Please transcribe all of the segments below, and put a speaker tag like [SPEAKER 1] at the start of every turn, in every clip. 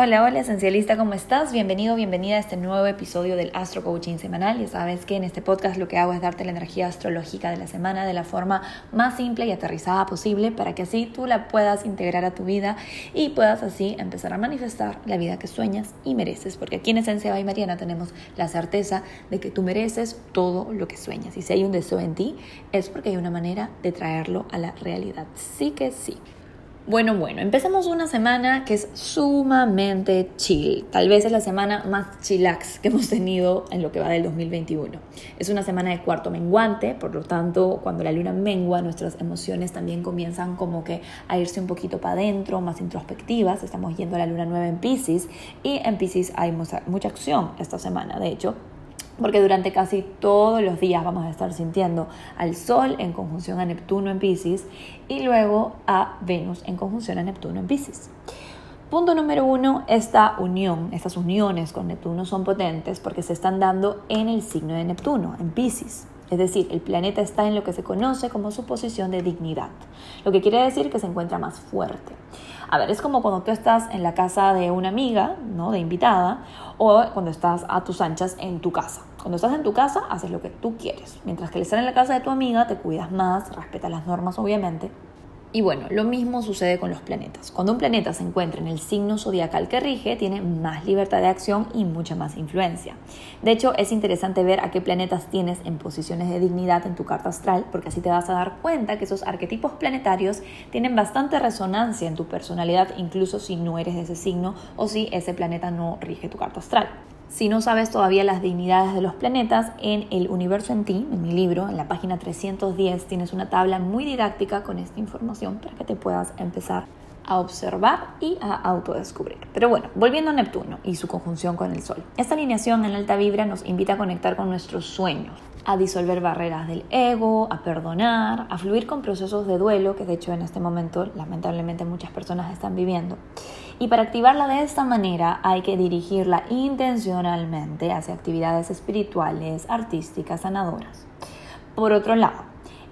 [SPEAKER 1] Hola, hola esencialista, ¿cómo estás? Bienvenido, bienvenida a este nuevo episodio del Astro Coaching Semanal. Ya sabes que en este podcast lo que hago es darte la energía astrológica de la semana de la forma más simple y aterrizada posible para que así tú la puedas integrar a tu vida y puedas así empezar a manifestar la vida que sueñas y mereces. Porque aquí en Esencia y Mariana tenemos la certeza de que tú mereces todo lo que sueñas. Y si hay un deseo en ti, es porque hay una manera de traerlo a la realidad. Sí que sí. Bueno, bueno, empezamos una semana que es sumamente chill. Tal vez es la semana más chillax que hemos tenido en lo que va del 2021. Es una semana de cuarto menguante, por lo tanto, cuando la luna mengua, nuestras emociones también comienzan como que a irse un poquito para adentro, más introspectivas. Estamos yendo a la luna nueva en Pisces y en Pisces hay mucha, mucha acción esta semana. De hecho, porque durante casi todos los días vamos a estar sintiendo al Sol en conjunción a Neptuno en Pisces y luego a Venus en conjunción a Neptuno en Pisces. Punto número uno, esta unión, estas uniones con Neptuno son potentes porque se están dando en el signo de Neptuno, en Pisces. Es decir, el planeta está en lo que se conoce como su posición de dignidad, lo que quiere decir que se encuentra más fuerte. A ver, es como cuando tú estás en la casa de una amiga, ¿no? De invitada, o cuando estás a tus anchas en tu casa. Cuando estás en tu casa, haces lo que tú quieres. Mientras que al estar en la casa de tu amiga, te cuidas más, respetas las normas, obviamente, y bueno, lo mismo sucede con los planetas. Cuando un planeta se encuentra en el signo zodiacal que rige, tiene más libertad de acción y mucha más influencia. De hecho, es interesante ver a qué planetas tienes en posiciones de dignidad en tu carta astral, porque así te vas a dar cuenta que esos arquetipos planetarios tienen bastante resonancia en tu personalidad, incluso si no eres de ese signo o si ese planeta no rige tu carta astral. Si no sabes todavía las dignidades de los planetas, en El Universo en ti, en mi libro, en la página 310, tienes una tabla muy didáctica con esta información para que te puedas empezar a observar y a autodescubrir. Pero bueno, volviendo a Neptuno y su conjunción con el Sol. Esta alineación en alta vibra nos invita a conectar con nuestros sueños, a disolver barreras del ego, a perdonar, a fluir con procesos de duelo que de hecho en este momento lamentablemente muchas personas están viviendo. Y para activarla de esta manera hay que dirigirla intencionalmente hacia actividades espirituales, artísticas, sanadoras. Por otro lado,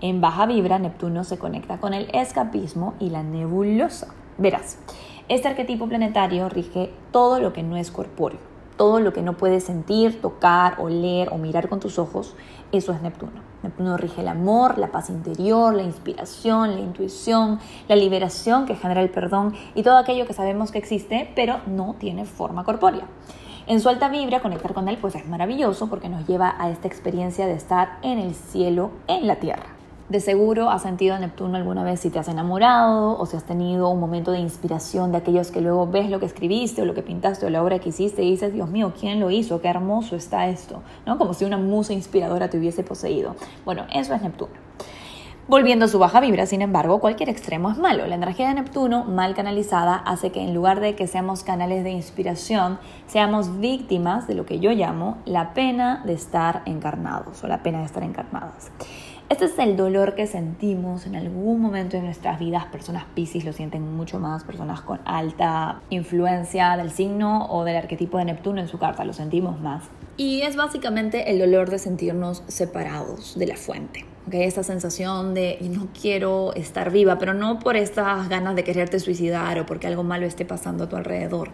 [SPEAKER 1] en baja vibra Neptuno se conecta con el escapismo y la nebulosa. Verás, este arquetipo planetario rige todo lo que no es corpóreo todo lo que no puedes sentir, tocar, oler o mirar con tus ojos, eso es Neptuno. Neptuno rige el amor, la paz interior, la inspiración, la intuición, la liberación que genera el perdón y todo aquello que sabemos que existe, pero no tiene forma corpórea. En su alta vibra, conectar con él pues es maravilloso porque nos lleva a esta experiencia de estar en el cielo, en la tierra. De seguro has sentido a Neptuno alguna vez si te has enamorado o si has tenido un momento de inspiración de aquellos que luego ves lo que escribiste o lo que pintaste o la obra que hiciste y dices, Dios mío, ¿quién lo hizo? Qué hermoso está esto, ¿no? Como si una musa inspiradora te hubiese poseído. Bueno, eso es Neptuno. Volviendo a su baja vibra, sin embargo, cualquier extremo es malo. La energía de Neptuno, mal canalizada, hace que en lugar de que seamos canales de inspiración, seamos víctimas de lo que yo llamo la pena de estar encarnados o la pena de estar encarnadas. Este es el dolor que sentimos en algún momento de nuestras vidas. Personas Pisces lo sienten mucho más, personas con alta influencia del signo o del arquetipo de Neptuno en su carta lo sentimos más. Y es básicamente el dolor de sentirnos separados de la fuente. ¿Okay? Esta sensación de no quiero estar viva, pero no por estas ganas de quererte suicidar o porque algo malo esté pasando a tu alrededor,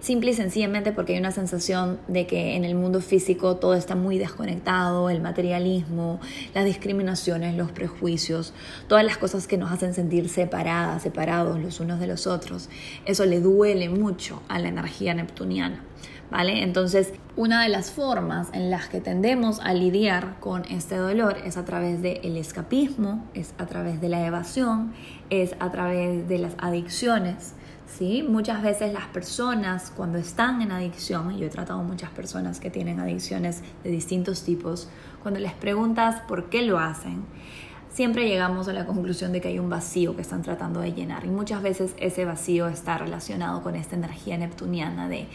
[SPEAKER 1] simple y sencillamente porque hay una sensación de que en el mundo físico todo está muy desconectado, el materialismo, las discriminaciones, los prejuicios, todas las cosas que nos hacen sentir separadas, separados los unos de los otros. Eso le duele mucho a la energía neptuniana. ¿Vale? Entonces, una de las formas en las que tendemos a lidiar con este dolor es a través del escapismo, es a través de la evasión, es a través de las adicciones, ¿sí? Muchas veces las personas cuando están en adicción, yo he tratado muchas personas que tienen adicciones de distintos tipos, cuando les preguntas por qué lo hacen, siempre llegamos a la conclusión de que hay un vacío que están tratando de llenar y muchas veces ese vacío está relacionado con esta energía neptuniana de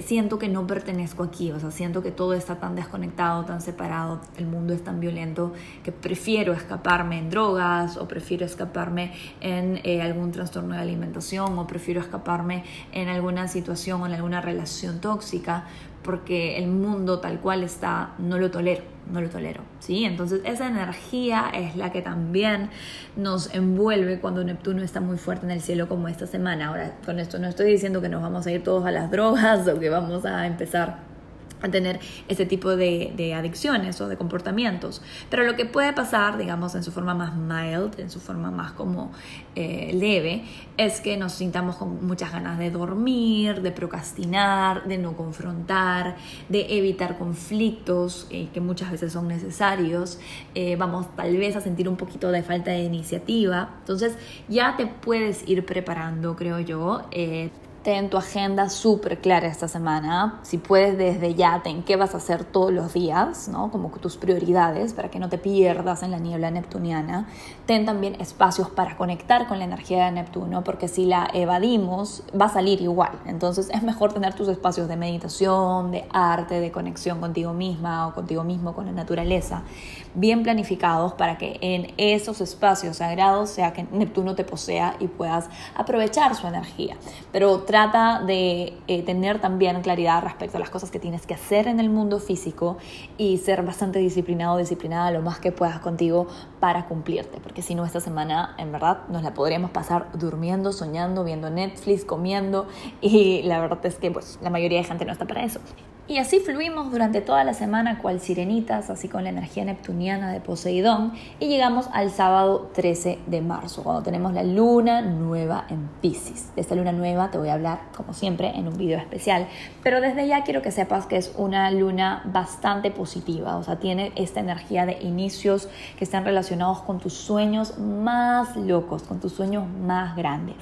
[SPEAKER 1] siento que no pertenezco aquí, o sea, siento que todo está tan desconectado, tan separado, el mundo es tan violento que prefiero escaparme en drogas o prefiero escaparme en eh, algún trastorno de alimentación o prefiero escaparme en alguna situación o en alguna relación tóxica porque el mundo tal cual está no lo tolero, no lo tolero, ¿sí? Entonces esa energía es la que también nos envuelve cuando Neptuno está muy fuerte en el cielo como esta semana. Ahora, con esto no estoy diciendo que nos vamos a ir todos a las drogas o que vamos a empezar a tener ese tipo de, adicciones o de comportamientos. Pero lo que puede pasar, digamos, en su forma más mild, en su forma más como eh, leve, es que nos sintamos con muchas ganas de dormir, de procrastinar, de no confrontar, de evitar conflictos eh, que muchas veces son necesarios. Eh, vamos tal vez a sentir un poquito de falta de iniciativa. Entonces ya te puedes ir preparando, creo yo Ten tu agenda súper clara esta semana. Si puedes desde ya, ten qué vas a hacer todos los días, ¿no? Como tus prioridades para que no te pierdas en la niebla neptuniana. Ten también espacios para conectar con la energía de Neptuno, porque si la evadimos, va a salir igual. Entonces es mejor tener tus espacios de meditación, de arte, de conexión contigo misma o contigo mismo, con la naturaleza, bien planificados para que en esos espacios sagrados sea que Neptuno te posea y puedas aprovechar su energía. Pero trata de eh, tener también claridad respecto a las cosas que tienes que hacer en el mundo físico y ser bastante disciplinado, disciplinada lo más que puedas contigo para cumplirte, porque si no esta semana en verdad nos la podríamos pasar durmiendo, soñando, viendo Netflix, comiendo y la verdad es que pues la mayoría de gente no está para eso. Y así fluimos durante toda la semana cual sirenitas, así con la energía neptuniana de Poseidón, y llegamos al sábado 13 de marzo, cuando tenemos la luna nueva en Pisces. De esta luna nueva te voy a hablar, como siempre, en un video especial, pero desde ya quiero que sepas que es una luna bastante positiva, o sea, tiene esta energía de inicios que están relacionados con tus sueños más locos, con tus sueños más grandes.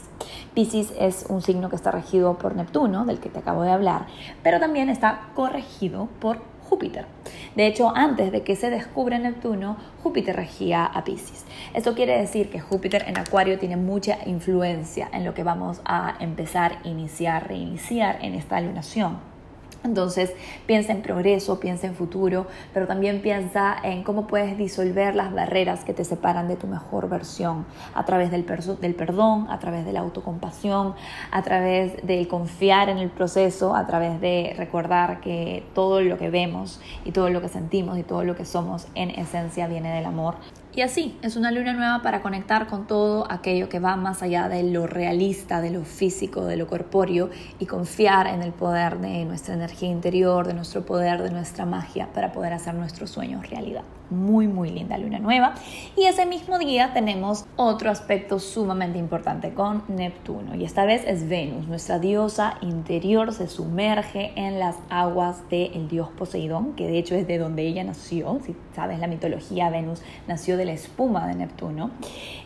[SPEAKER 1] Pisces es un signo que está regido por Neptuno, del que te acabo de hablar, pero también está corregido por Júpiter. De hecho, antes de que se descubra Neptuno, Júpiter regía a Pisces. Esto quiere decir que Júpiter en Acuario tiene mucha influencia en lo que vamos a empezar, iniciar, reiniciar en esta lunación. Entonces piensa en progreso, piensa en futuro, pero también piensa en cómo puedes disolver las barreras que te separan de tu mejor versión a través del, del perdón, a través de la autocompasión, a través del confiar en el proceso, a través de recordar que todo lo que vemos y todo lo que sentimos y todo lo que somos en esencia viene del amor. Y así, es una luna nueva para conectar con todo aquello que va más allá de lo realista, de lo físico, de lo corpóreo y confiar en el poder de nuestra energía interior, de nuestro poder, de nuestra magia para poder hacer nuestros sueños realidad. Muy muy linda luna nueva. Y ese mismo día tenemos otro aspecto sumamente importante con Neptuno. Y esta vez es Venus, nuestra diosa interior se sumerge en las aguas del dios Poseidón, que de hecho es de donde ella nació, si sabes la mitología Venus nació de la espuma de Neptuno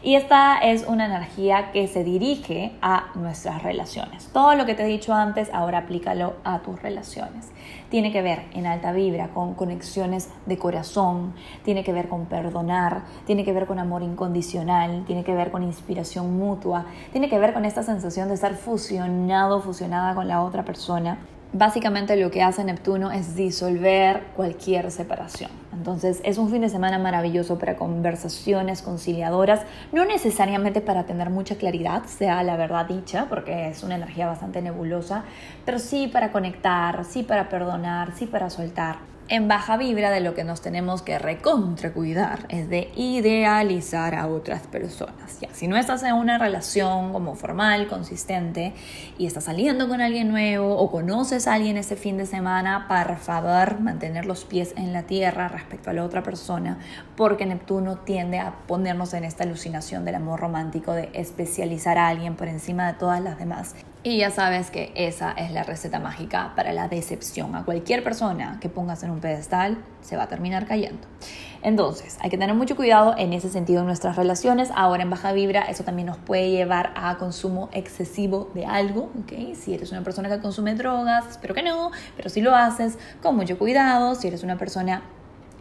[SPEAKER 1] y esta es una energía que se dirige a nuestras relaciones. Todo lo que te he dicho antes ahora aplícalo a tus relaciones. Tiene que ver en alta vibra con conexiones de corazón, tiene que ver con perdonar, tiene que ver con amor incondicional, tiene que ver con inspiración mutua, tiene que ver con esta sensación de estar fusionado, fusionada con la otra persona. Básicamente lo que hace Neptuno es disolver cualquier separación. Entonces es un fin de semana maravilloso para conversaciones conciliadoras, no necesariamente para tener mucha claridad, sea la verdad dicha, porque es una energía bastante nebulosa, pero sí para conectar, sí para perdonar, sí para soltar en baja vibra de lo que nos tenemos que recontracuidar es de idealizar a otras personas. Ya, si no estás en una relación como formal, consistente y estás saliendo con alguien nuevo o conoces a alguien ese fin de semana, por favor, mantener los pies en la tierra respecto a la otra persona, porque Neptuno tiende a ponernos en esta alucinación del amor romántico de especializar a alguien por encima de todas las demás y ya sabes que esa es la receta mágica para la decepción. A cualquier persona que pongas en un pedestal se va a terminar cayendo. Entonces, hay que tener mucho cuidado en ese sentido en nuestras relaciones. Ahora en baja vibra, eso también nos puede llevar a consumo excesivo de algo. ¿okay? Si eres una persona que consume drogas, espero que no, pero si lo haces, con mucho cuidado. Si eres una persona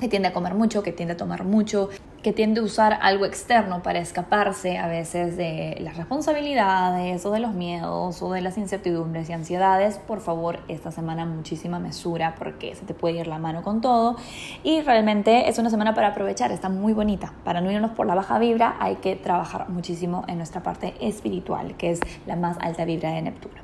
[SPEAKER 1] que tiende a comer mucho, que tiende a tomar mucho, que tiende a usar algo externo para escaparse a veces de las responsabilidades o de los miedos o de las incertidumbres y ansiedades, por favor, esta semana muchísima mesura porque se te puede ir la mano con todo y realmente es una semana para aprovechar, está muy bonita. Para no irnos por la baja vibra hay que trabajar muchísimo en nuestra parte espiritual, que es la más alta vibra de Neptuno.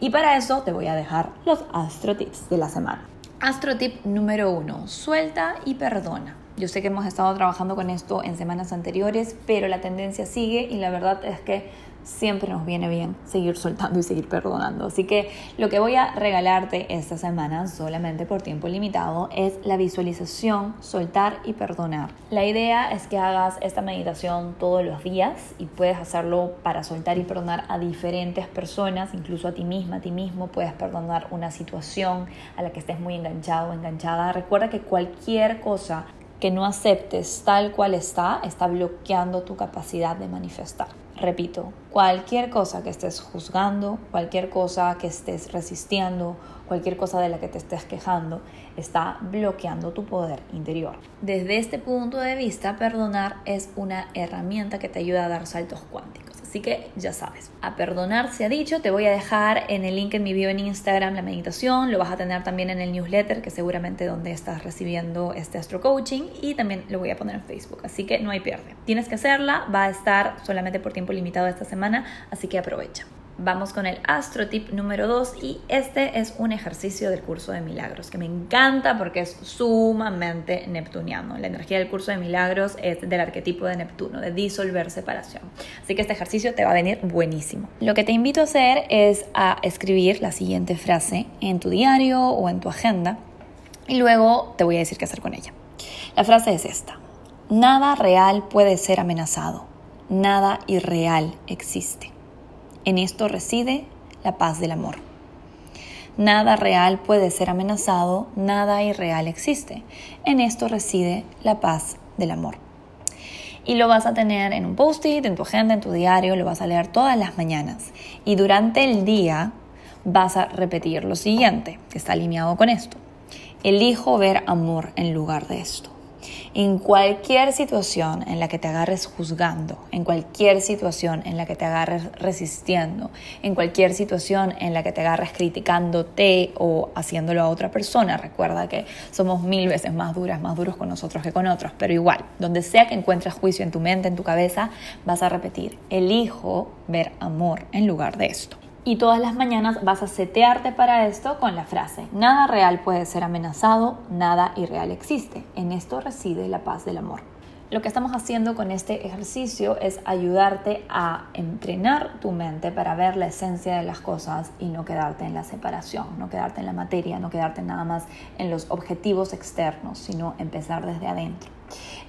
[SPEAKER 1] Y para eso te voy a dejar los astro tips de la semana. Astro tip número uno, suelta y perdona. Yo sé que hemos estado trabajando con esto en semanas anteriores, pero la tendencia sigue y la verdad es que siempre nos viene bien seguir soltando y seguir perdonando. Así que lo que voy a regalarte esta semana, solamente por tiempo limitado, es la visualización, soltar y perdonar. La idea es que hagas esta meditación todos los días y puedes hacerlo para soltar y perdonar a diferentes personas, incluso a ti misma, a ti mismo. Puedes perdonar una situación a la que estés muy enganchado o enganchada. Recuerda que cualquier cosa que no aceptes tal cual está, está bloqueando tu capacidad de manifestar. Repito, cualquier cosa que estés juzgando, cualquier cosa que estés resistiendo, cualquier cosa de la que te estés quejando, está bloqueando tu poder interior. Desde este punto de vista, perdonar es una herramienta que te ayuda a dar saltos cuánticos. Así que ya sabes, a perdonar se ha dicho, te voy a dejar en el link en mi bio en Instagram la meditación, lo vas a tener también en el newsletter, que seguramente donde estás recibiendo este astro coaching, y también lo voy a poner en Facebook, así que no hay pierde. Tienes que hacerla, va a estar solamente por tiempo limitado esta semana, así que aprovecha. Vamos con el astro tip número 2 y este es un ejercicio del curso de milagros que me encanta porque es sumamente neptuniano. La energía del curso de milagros es del arquetipo de Neptuno, de disolver separación. Así que este ejercicio te va a venir buenísimo. Lo que te invito a hacer es a escribir la siguiente frase en tu diario o en tu agenda y luego te voy a decir qué hacer con ella. La frase es esta. Nada real puede ser amenazado. Nada irreal existe. En esto reside la paz del amor. Nada real puede ser amenazado, nada irreal existe. En esto reside la paz del amor. Y lo vas a tener en un post-it, en tu agenda, en tu diario, lo vas a leer todas las mañanas. Y durante el día vas a repetir lo siguiente, que está alineado con esto. Elijo ver amor en lugar de esto. En cualquier situación en la que te agarres juzgando, en cualquier situación en la que te agarres resistiendo, en cualquier situación en la que te agarres criticándote o haciéndolo a otra persona, recuerda que somos mil veces más duras, más duros con nosotros que con otros, pero igual, donde sea que encuentres juicio en tu mente, en tu cabeza, vas a repetir, elijo ver amor en lugar de esto y todas las mañanas vas a setearte para esto con la frase, nada real puede ser amenazado, nada irreal existe. En esto reside la paz del amor. Lo que estamos haciendo con este ejercicio es ayudarte a entrenar tu mente para ver la esencia de las cosas y no quedarte en la separación, no quedarte en la materia, no quedarte nada más en los objetivos externos, sino empezar desde adentro.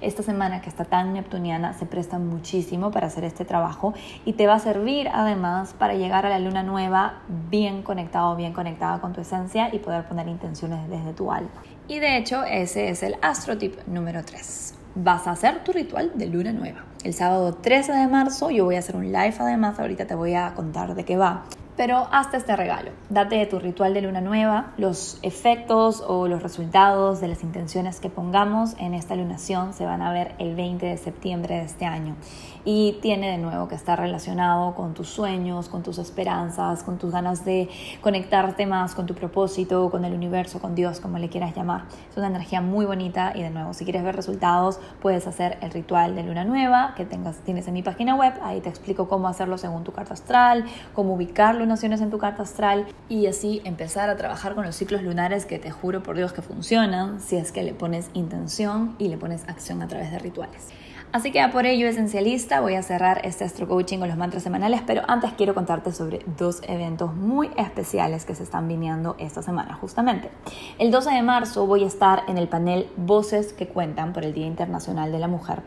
[SPEAKER 1] Esta semana que está tan neptuniana se presta muchísimo para hacer este trabajo y te va a servir además para llegar a la luna nueva bien conectado, bien conectada con tu esencia y poder poner intenciones desde tu alma. Y de hecho ese es el astro tip número 3 vas a hacer tu ritual de luna nueva. El sábado 13 de marzo yo voy a hacer un live además, ahorita te voy a contar de qué va. Pero hazte este regalo, date tu ritual de luna nueva, los efectos o los resultados de las intenciones que pongamos en esta lunación se van a ver el 20 de septiembre de este año. Y tiene de nuevo que estar relacionado con tus sueños, con tus esperanzas, con tus ganas de conectarte más con tu propósito, con el universo, con Dios, como le quieras llamar. Es una energía muy bonita y de nuevo, si quieres ver resultados, puedes hacer el ritual de luna nueva que tienes en mi página web, ahí te explico cómo hacerlo según tu carta astral, cómo ubicarlo naciones en tu carta astral y así empezar a trabajar con los ciclos lunares que te juro por Dios que funcionan si es que le pones intención y le pones acción a través de rituales. Así que por ello, esencialista, voy a cerrar este astro coaching con los mantras semanales, pero antes quiero contarte sobre dos eventos muy especiales que se están viniendo esta semana, justamente. El 12 de marzo voy a estar en el panel Voces que Cuentan por el Día Internacional de la Mujer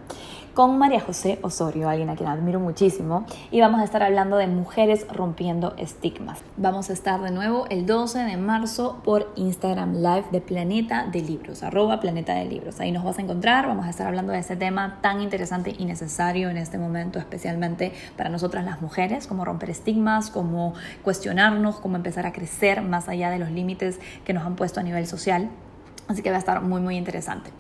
[SPEAKER 1] con María José Osorio, alguien a quien admiro muchísimo, y vamos a estar hablando de mujeres rompiendo estigmas. Vamos a estar de nuevo el 12 de marzo por Instagram Live de Planeta de Libros, arroba Planeta de Libros. Ahí nos vas a encontrar, vamos a estar hablando de ese tema tan interesante y necesario en este momento, especialmente para nosotras las mujeres, como romper estigmas, cómo cuestionarnos, cómo empezar a crecer más allá de los límites que nos han puesto a nivel social. Así que va a estar muy, muy interesante.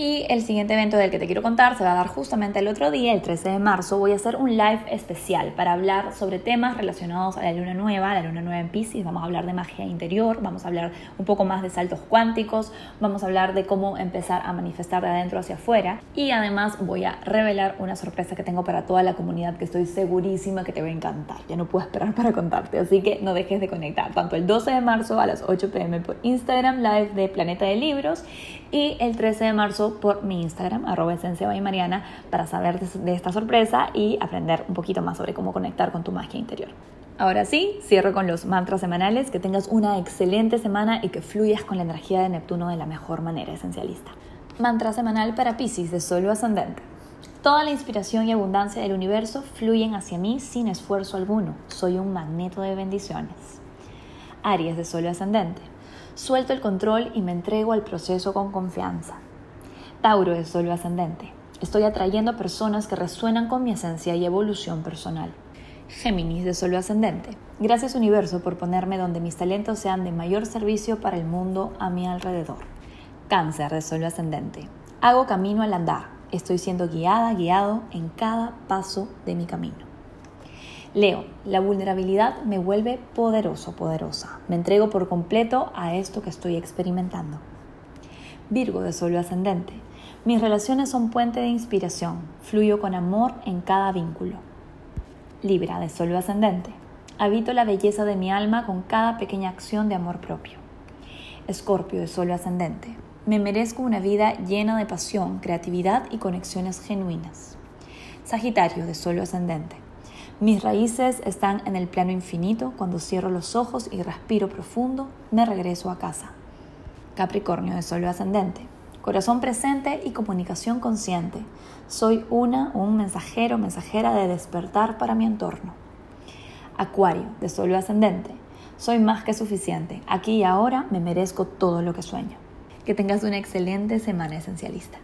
[SPEAKER 1] Y el siguiente evento del que te quiero contar se va a dar justamente el otro día, el 13 de marzo. Voy a hacer un live especial para hablar sobre temas relacionados a la luna nueva, la luna nueva en Pisces. Vamos a hablar de magia interior, vamos a hablar un poco más de saltos cuánticos, vamos a hablar de cómo empezar a manifestar de adentro hacia afuera. Y además voy a revelar una sorpresa que tengo para toda la comunidad que estoy segurísima que te va a encantar. Ya no puedo esperar para contarte, así que no dejes de conectar. Tanto el 12 de marzo a las 8 pm por Instagram Live de Planeta de Libros y el 13 de marzo por mi Instagram, arroba esencia y Mariana, para saber de esta sorpresa y aprender un poquito más sobre cómo conectar con tu magia interior. Ahora sí, cierro con los mantras semanales, que tengas una excelente semana y que fluyas con la energía de Neptuno de la mejor manera esencialista. Mantra semanal para Pisces de Solo Ascendente. Toda la inspiración y abundancia del universo fluyen hacia mí sin esfuerzo alguno. Soy un magneto de bendiciones. Aries de Solo Ascendente. Suelto el control y me entrego al proceso con confianza. Tauro de Sol ascendente. Estoy atrayendo personas que resuenan con mi esencia y evolución personal. Géminis de Sol ascendente. Gracias universo por ponerme donde mis talentos sean de mayor servicio para el mundo a mi alrededor. Cáncer de Sol ascendente. Hago camino al andar. Estoy siendo guiada, guiado en cada paso de mi camino. Leo, la vulnerabilidad me vuelve poderoso, poderosa. Me entrego por completo a esto que estoy experimentando. Virgo de Sol ascendente. Mis relaciones son puente de inspiración. Fluyo con amor en cada vínculo. Libra de Sol ascendente. Habito la belleza de mi alma con cada pequeña acción de amor propio. Escorpio de Sol ascendente. Me merezco una vida llena de pasión, creatividad y conexiones genuinas. Sagitario de Sol ascendente. Mis raíces están en el plano infinito. Cuando cierro los ojos y respiro profundo, me regreso a casa. Capricornio de Sol ascendente. Corazón presente y comunicación consciente. Soy una un mensajero, mensajera de despertar para mi entorno. Acuario de Sol ascendente. Soy más que suficiente. Aquí y ahora me merezco todo lo que sueño. Que tengas una excelente semana esencialista.